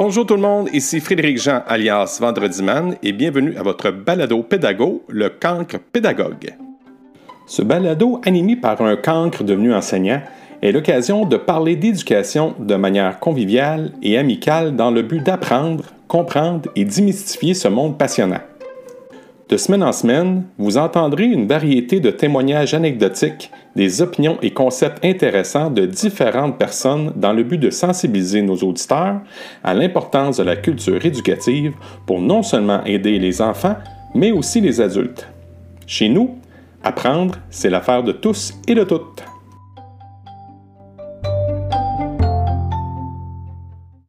Bonjour tout le monde, ici Frédéric Jean alias Vendredi Man et bienvenue à votre balado pédago, le cancre pédagogue. Ce balado, animé par un cancre devenu enseignant, est l'occasion de parler d'éducation de manière conviviale et amicale dans le but d'apprendre, comprendre et démystifier ce monde passionnant. De semaine en semaine, vous entendrez une variété de témoignages anecdotiques, des opinions et concepts intéressants de différentes personnes dans le but de sensibiliser nos auditeurs à l'importance de la culture éducative pour non seulement aider les enfants, mais aussi les adultes. Chez nous, apprendre, c'est l'affaire de tous et de toutes.